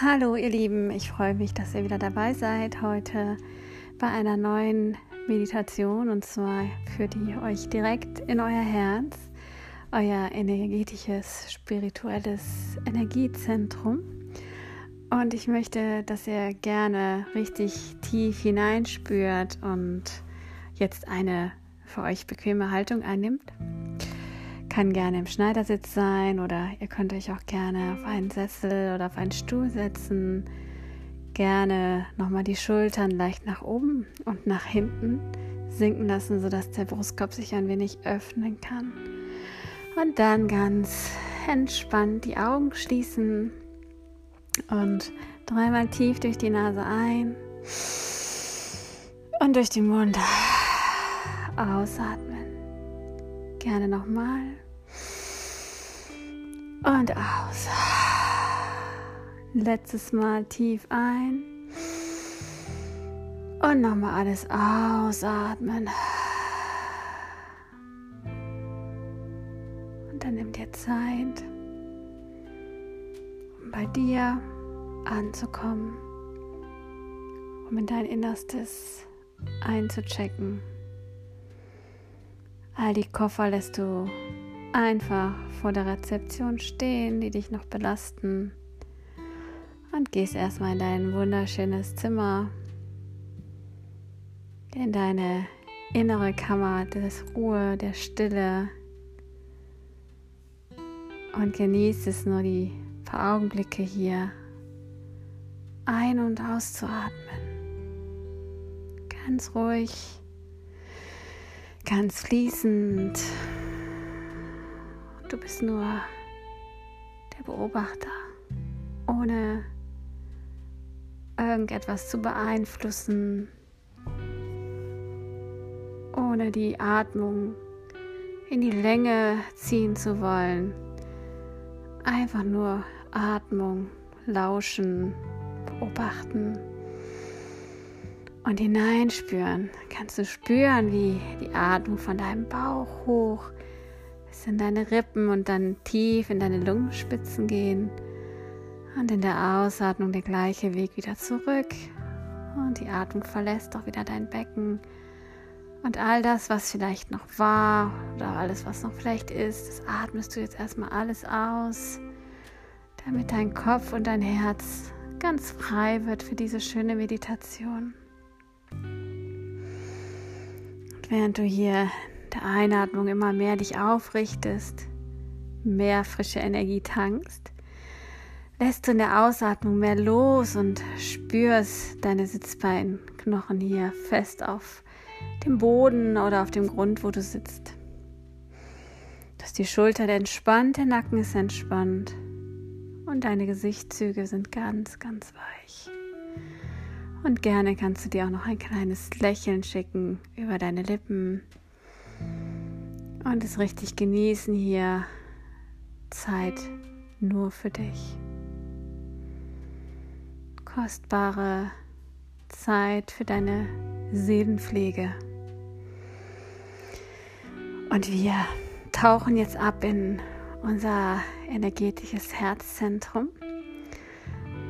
Hallo ihr Lieben, ich freue mich, dass ihr wieder dabei seid heute bei einer neuen Meditation und zwar führt die euch direkt in euer Herz, euer energetisches, spirituelles Energiezentrum. Und ich möchte, dass ihr gerne richtig tief hineinspürt und jetzt eine für euch bequeme Haltung einnimmt kann gerne im Schneidersitz sein oder ihr könnt euch auch gerne auf einen Sessel oder auf einen Stuhl setzen. Gerne nochmal die Schultern leicht nach oben und nach hinten sinken lassen, sodass der Brustkorb sich ein wenig öffnen kann. Und dann ganz entspannt die Augen schließen und dreimal tief durch die Nase ein und durch den Mund ausatmen. Gerne nochmal. Und aus. Letztes Mal tief ein. Und nochmal alles ausatmen. Und dann nimm dir Zeit, um bei dir anzukommen, um in dein Innerstes einzuchecken. All die Koffer lässt du einfach vor der Rezeption stehen, die dich noch belasten. Und gehst erstmal in dein wunderschönes Zimmer, in deine innere Kammer des Ruhe, der Stille. Und genießt es nur die paar Augenblicke hier ein- und auszuatmen. Ganz ruhig, ganz fließend. Du bist nur der Beobachter, ohne irgendetwas zu beeinflussen, ohne die Atmung in die Länge ziehen zu wollen. Einfach nur Atmung, lauschen, beobachten und hineinspüren. Kannst du spüren, wie die Atmung von deinem Bauch hoch bis in deine Rippen und dann tief in deine Lungenspitzen gehen. Und in der Ausatmung der gleiche Weg wieder zurück. Und die Atmung verlässt auch wieder dein Becken. Und all das, was vielleicht noch war oder alles, was noch vielleicht ist, das atmest du jetzt erstmal alles aus, damit dein Kopf und dein Herz ganz frei wird für diese schöne Meditation. Und während du hier der Einatmung immer mehr dich aufrichtest, mehr frische Energie tankst, lässt du in der Ausatmung mehr los und spürst deine Sitzbeinknochen hier fest auf dem Boden oder auf dem Grund, wo du sitzt. Dass die Schulter entspannt, der Nacken ist entspannt und deine Gesichtszüge sind ganz, ganz weich. Und gerne kannst du dir auch noch ein kleines Lächeln schicken über deine Lippen, und es richtig genießen hier Zeit nur für dich. Kostbare Zeit für deine Seelenpflege. Und wir tauchen jetzt ab in unser energetisches Herzzentrum.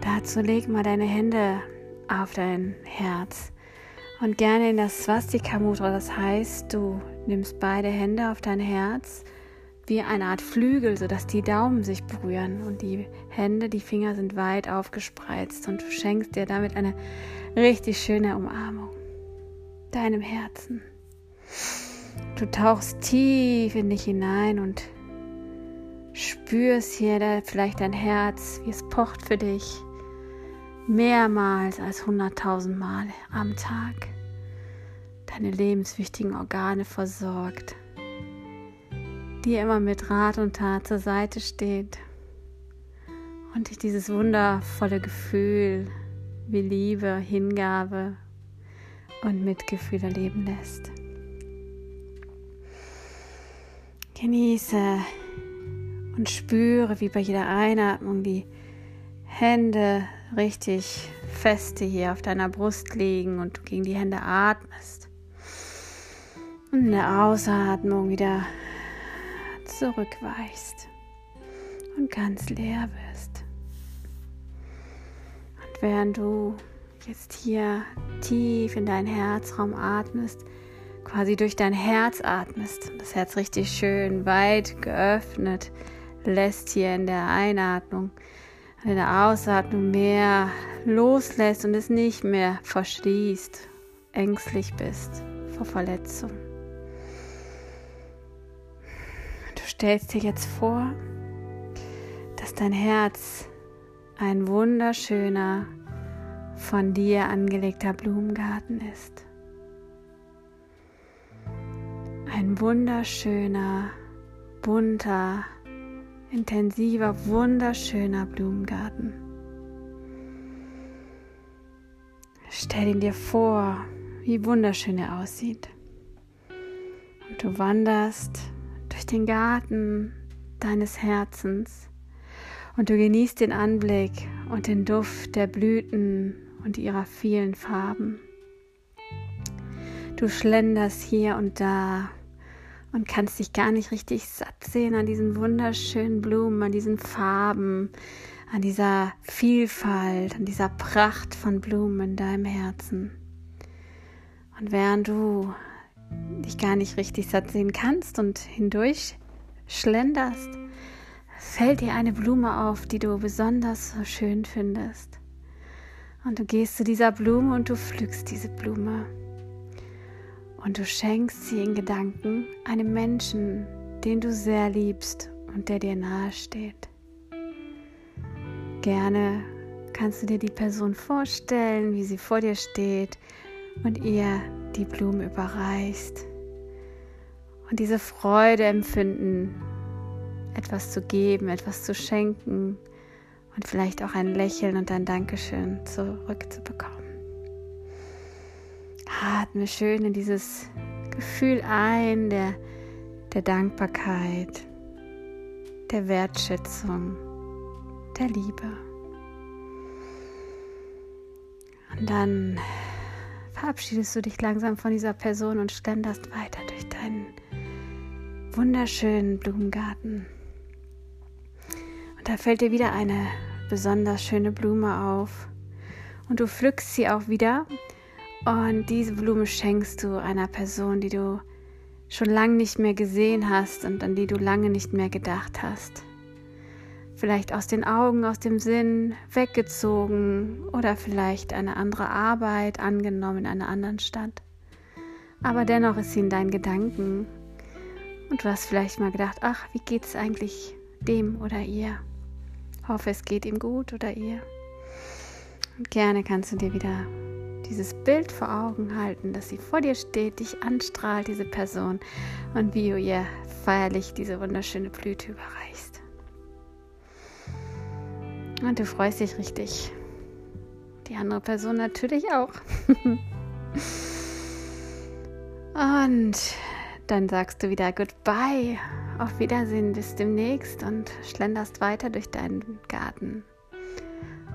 Dazu leg mal deine Hände auf dein Herz und gerne in das Swastika Mudra. Das heißt, du nimmst beide Hände auf dein Herz wie eine Art Flügel, sodass die Daumen sich berühren und die Hände, die Finger sind weit aufgespreizt und du schenkst dir damit eine richtig schöne Umarmung. Deinem Herzen. Du tauchst tief in dich hinein und spürst hier vielleicht dein Herz, wie es pocht für dich. Mehrmals als hunderttausend Mal am Tag deine lebenswichtigen Organe versorgt, dir immer mit Rat und Tat zur Seite steht und dich dieses wundervolle Gefühl wie Liebe, Hingabe und Mitgefühl erleben lässt. Genieße und spüre, wie bei jeder Einatmung die Hände richtig feste hier auf deiner Brust liegen und du gegen die Hände atmest. Und in der Ausatmung wieder zurückweichst und ganz leer wirst. Und während du jetzt hier tief in deinen Herzraum atmest, quasi durch dein Herz atmest, das Herz richtig schön weit geöffnet lässt hier in der Einatmung, in der Ausatmung mehr loslässt und es nicht mehr verschließt, ängstlich bist vor Verletzung. Stellst dir jetzt vor, dass dein Herz ein wunderschöner, von dir angelegter Blumengarten ist. Ein wunderschöner, bunter, intensiver, wunderschöner Blumengarten. Stell ihn dir vor, wie wunderschön er aussieht. Und du wanderst durch den Garten deines Herzens und du genießt den Anblick und den Duft der Blüten und ihrer vielen Farben. Du schlenderst hier und da und kannst dich gar nicht richtig satt sehen an diesen wunderschönen Blumen, an diesen Farben, an dieser Vielfalt, an dieser Pracht von Blumen in deinem Herzen. Und während du dich gar nicht richtig satt sehen kannst und hindurch schlenderst, fällt dir eine Blume auf, die du besonders schön findest. Und du gehst zu dieser Blume und du pflückst diese Blume. Und du schenkst sie in Gedanken einem Menschen, den du sehr liebst und der dir nahe steht. Gerne kannst du dir die Person vorstellen, wie sie vor dir steht und ihr die Blume überreichst. Und diese Freude empfinden, etwas zu geben, etwas zu schenken und vielleicht auch ein Lächeln und ein Dankeschön zurückzubekommen. Atme schön in dieses Gefühl ein der, der Dankbarkeit, der Wertschätzung, der Liebe. Und dann verabschiedest du dich langsam von dieser Person und ständerst weiter durch deinen wunderschönen Blumengarten. Und da fällt dir wieder eine besonders schöne Blume auf. Und du pflückst sie auch wieder und diese Blume schenkst du einer Person, die du schon lange nicht mehr gesehen hast und an die du lange nicht mehr gedacht hast. Vielleicht aus den Augen, aus dem Sinn weggezogen oder vielleicht eine andere Arbeit angenommen in einer anderen Stadt. Aber dennoch ist sie in deinen Gedanken und du hast vielleicht mal gedacht, ach, wie geht es eigentlich dem oder ihr? Hoffe, es geht ihm gut oder ihr. Und gerne kannst du dir wieder dieses Bild vor Augen halten, dass sie vor dir steht, dich anstrahlt, diese Person, und wie du ihr feierlich diese wunderschöne Blüte überreichst. Und du freust dich richtig. Die andere Person natürlich auch. und dann sagst du wieder Goodbye, auf Wiedersehen, bis demnächst und schlenderst weiter durch deinen Garten.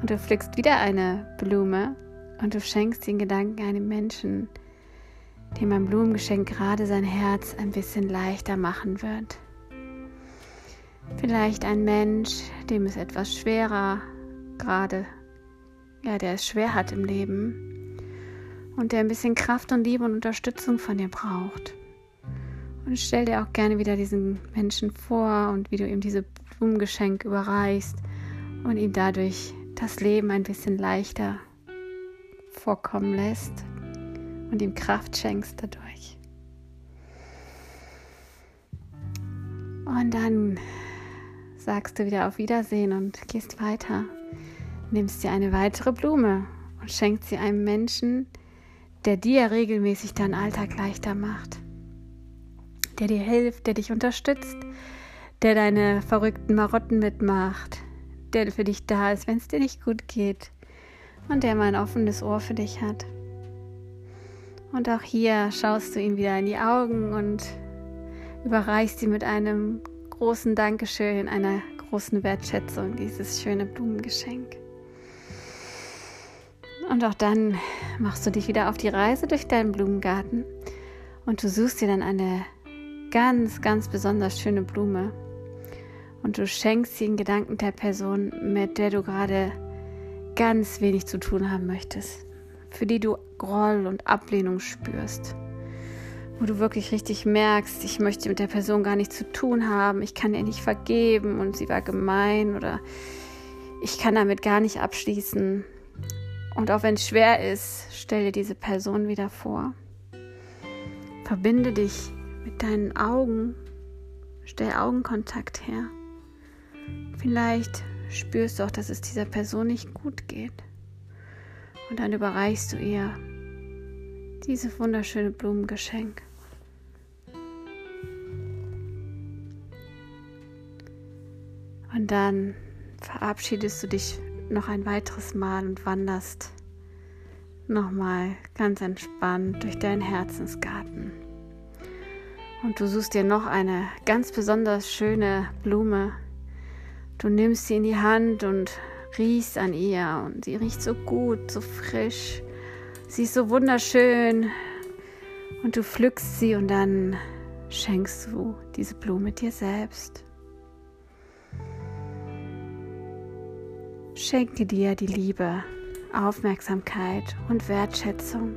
Und du pflückst wieder eine Blume und du schenkst den Gedanken einem Menschen, dem ein Blumengeschenk gerade sein Herz ein bisschen leichter machen wird. Vielleicht ein Mensch, dem es etwas schwerer gerade, ja, der es schwer hat im Leben und der ein bisschen Kraft und Liebe und Unterstützung von dir braucht. Und stell dir auch gerne wieder diesen Menschen vor und wie du ihm diese Blumengeschenk überreichst und ihm dadurch das Leben ein bisschen leichter vorkommen lässt und ihm Kraft schenkst dadurch. Und dann sagst du wieder auf Wiedersehen und gehst weiter. Nimmst dir eine weitere Blume und schenkst sie einem Menschen, der dir regelmäßig deinen Alltag leichter macht, der dir hilft, der dich unterstützt, der deine verrückten Marotten mitmacht, der für dich da ist, wenn es dir nicht gut geht, und der mal ein offenes Ohr für dich hat. Und auch hier schaust du ihm wieder in die Augen und überreichst ihm mit einem großen Dankeschön, einer großen Wertschätzung dieses schöne Blumengeschenk. Und auch dann machst du dich wieder auf die Reise durch deinen Blumengarten und du suchst dir dann eine ganz, ganz besonders schöne Blume und du schenkst sie in Gedanken der Person, mit der du gerade ganz wenig zu tun haben möchtest, für die du Groll und Ablehnung spürst, wo du wirklich richtig merkst, ich möchte mit der Person gar nichts zu tun haben, ich kann ihr nicht vergeben und sie war gemein oder ich kann damit gar nicht abschließen. Und auch wenn es schwer ist, stell dir diese Person wieder vor. Verbinde dich mit deinen Augen, stell Augenkontakt her. Vielleicht spürst du auch, dass es dieser Person nicht gut geht. Und dann überreichst du ihr dieses wunderschöne Blumengeschenk. Und dann verabschiedest du dich noch ein weiteres Mal und wanderst nochmal ganz entspannt durch deinen Herzensgarten. Und du suchst dir noch eine ganz besonders schöne Blume. Du nimmst sie in die Hand und riechst an ihr und sie riecht so gut, so frisch. Sie ist so wunderschön und du pflückst sie und dann schenkst du diese Blume dir selbst. Schenke dir die Liebe, Aufmerksamkeit und Wertschätzung,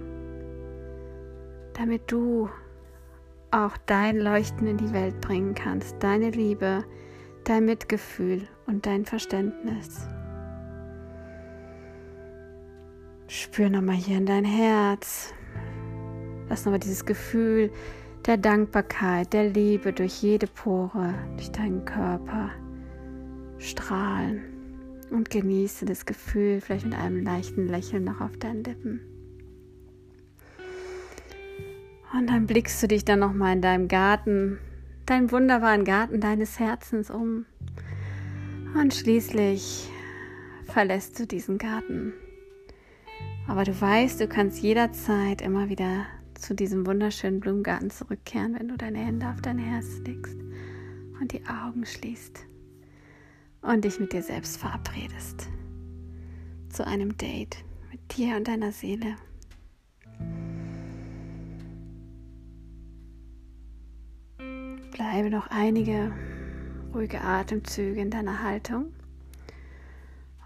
damit du auch dein Leuchten in die Welt bringen kannst, deine Liebe, dein Mitgefühl und dein Verständnis. Spür nochmal hier in dein Herz. Lass nochmal dieses Gefühl der Dankbarkeit, der Liebe durch jede Pore, durch deinen Körper strahlen. Und genieße das Gefühl, vielleicht mit einem leichten Lächeln noch auf deinen Lippen. Und dann blickst du dich dann nochmal in deinem Garten, deinen wunderbaren Garten deines Herzens um. Und schließlich verlässt du diesen Garten. Aber du weißt, du kannst jederzeit immer wieder zu diesem wunderschönen Blumengarten zurückkehren, wenn du deine Hände auf dein Herz legst und die Augen schließt und dich mit dir selbst verabredest. Zu einem Date mit dir und deiner Seele. Bleibe noch einige ruhige Atemzüge in deiner Haltung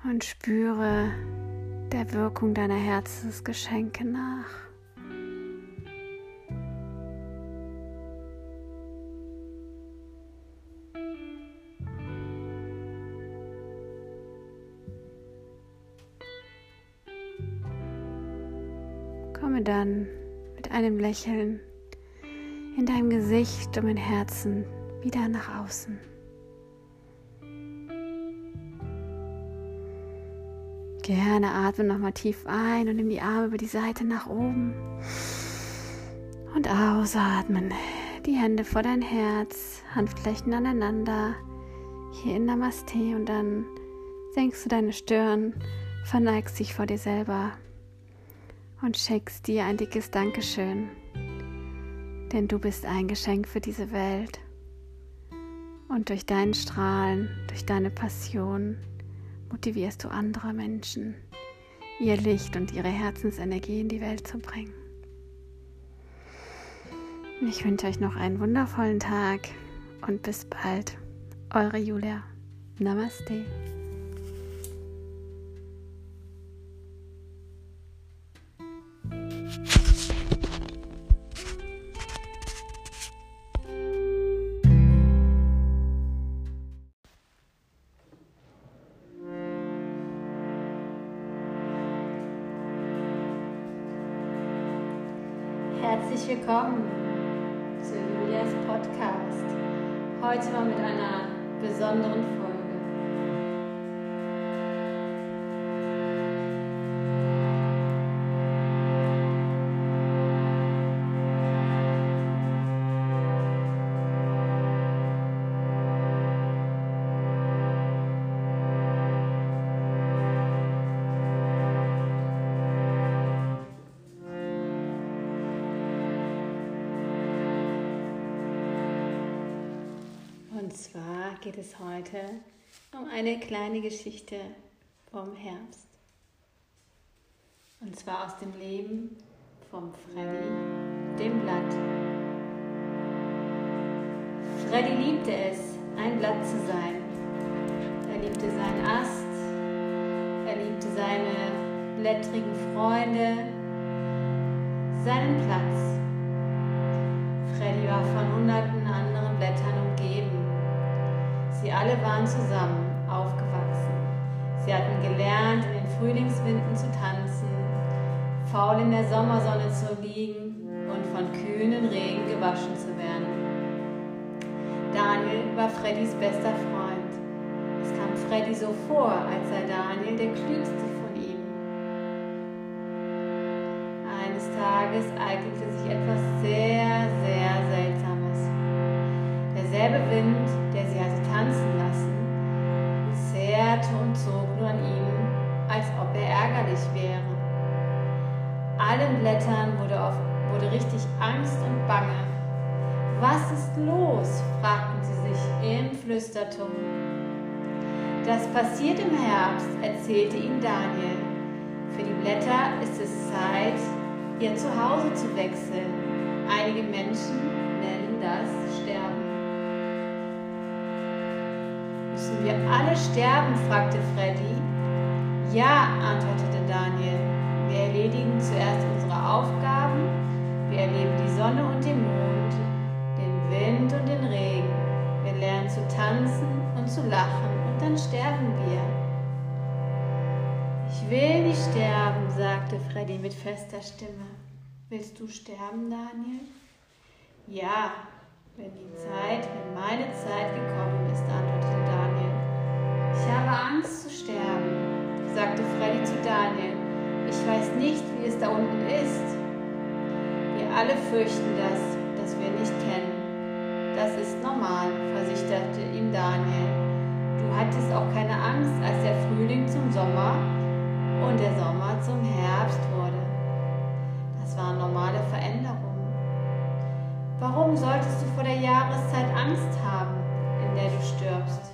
und spüre der Wirkung deiner Herzensgeschenke nach. Einem Lächeln in deinem Gesicht und im Herzen wieder nach außen. Gerne atme nochmal tief ein und nimm die Arme über die Seite nach oben. Und ausatmen. Die Hände vor dein Herz, Handflächen aneinander. Hier in Namaste und dann senkst du deine Stirn, verneigst dich vor dir selber und schenkst dir ein dickes Dankeschön. Denn du bist ein Geschenk für diese Welt. Und durch dein Strahlen, durch deine Passion, motivierst du andere Menschen, ihr Licht und ihre Herzensenergie in die Welt zu bringen. Ich wünsche euch noch einen wundervollen Tag und bis bald. Eure Julia. Namaste. Und zwar geht es heute um eine kleine Geschichte vom Herbst. Und zwar aus dem Leben vom Freddy, dem Blatt. Freddy liebte es, ein Blatt zu sein. Er liebte seinen Ast, er liebte seine blättrigen Freunde seinen Platz. Freddy war von hunderten anderen Blättern umgeben. Sie alle waren zusammen aufgewachsen. Sie hatten gelernt, in den Frühlingswinden zu tanzen, faul in der Sommersonne zu liegen und von kühnen Regen gewaschen zu werden. Daniel war Freddys bester Freund. Es kam Freddy so vor, als sei Daniel der klügste von ihm. Eines Tages eignete sich etwas sehr, sehr Seltsames. Derselbe Wind, Flüsterton. Das passiert im Herbst, erzählte ihnen Daniel. Für die Blätter ist es Zeit, ihr Zuhause zu wechseln. Einige Menschen nennen das Sterben. Müssen wir alle sterben? fragte Freddy. Ja, antwortete Daniel. Wir erledigen zuerst unsere Aufgaben. Wir erleben die Sonne und den Mond Wind und den zu tanzen und zu lachen und dann sterben wir. Ich will nicht sterben, sagte Freddy mit fester Stimme. Willst du sterben, Daniel? Ja, wenn die Zeit, wenn meine Zeit gekommen ist, antwortete Daniel. Ich habe Angst zu sterben, sagte Freddy zu Daniel. Ich weiß nicht, wie es da unten ist. Wir alle fürchten das, das wir nicht kennen. Das ist normal, versicherte ihm Daniel. Du hattest auch keine Angst, als der Frühling zum Sommer und der Sommer zum Herbst wurde. Das waren normale Veränderungen. Warum solltest du vor der Jahreszeit Angst haben, in der du stirbst?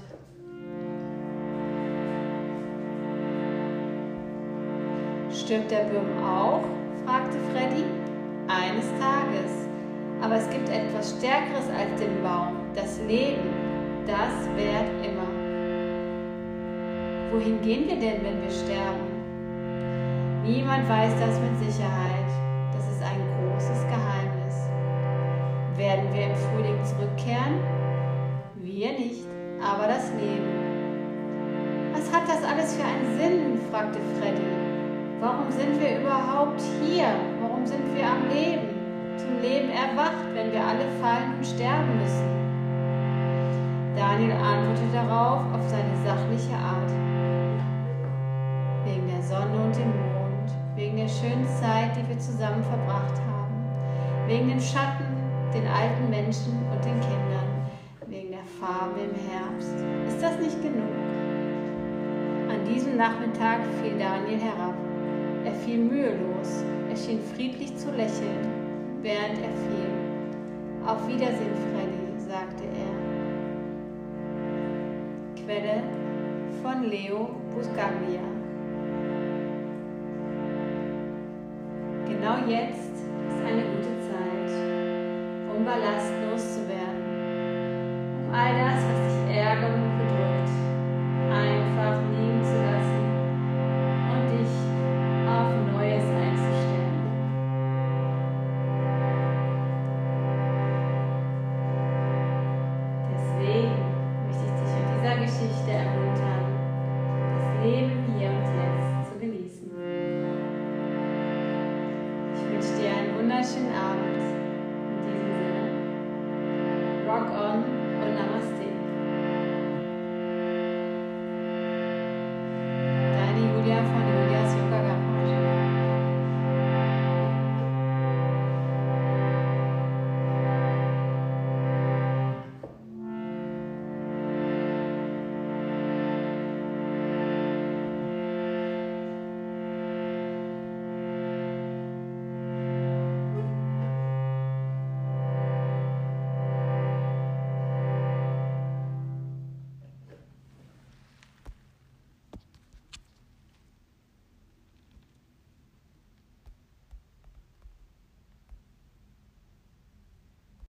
Stirbt der Böhm auch? fragte Freddy. Eines Tages. Aber es gibt etwas Stärkeres als den Baum, das Leben, das währt immer. Wohin gehen wir denn, wenn wir sterben? Niemand weiß das mit Sicherheit. Das ist ein großes Geheimnis. Werden wir im Frühling zurückkehren? Wir nicht, aber das Leben. Was hat das alles für einen Sinn? fragte Freddy. Warum sind wir überhaupt hier? Warum sind wir am Leben? Zum Leben erwacht, wenn wir alle fallen und sterben müssen? Daniel antwortet darauf auf seine sachliche Art. Wegen der Sonne und dem Mond, wegen der schönen Zeit, die wir zusammen verbracht haben, wegen den Schatten, den alten Menschen und den Kindern, wegen der Farbe im Herbst. Ist das nicht genug? An diesem Nachmittag fiel Daniel herab. Er fiel mühelos, er schien friedlich zu lächeln während er fiel. Auf Wiedersehen, Freddy, sagte er. Quelle von Leo Buscaglia. Genau jetzt ist eine gute Zeit, um Ballast loszuwerden, um all das, was dich ärgert und bedrückt, olhar e falar.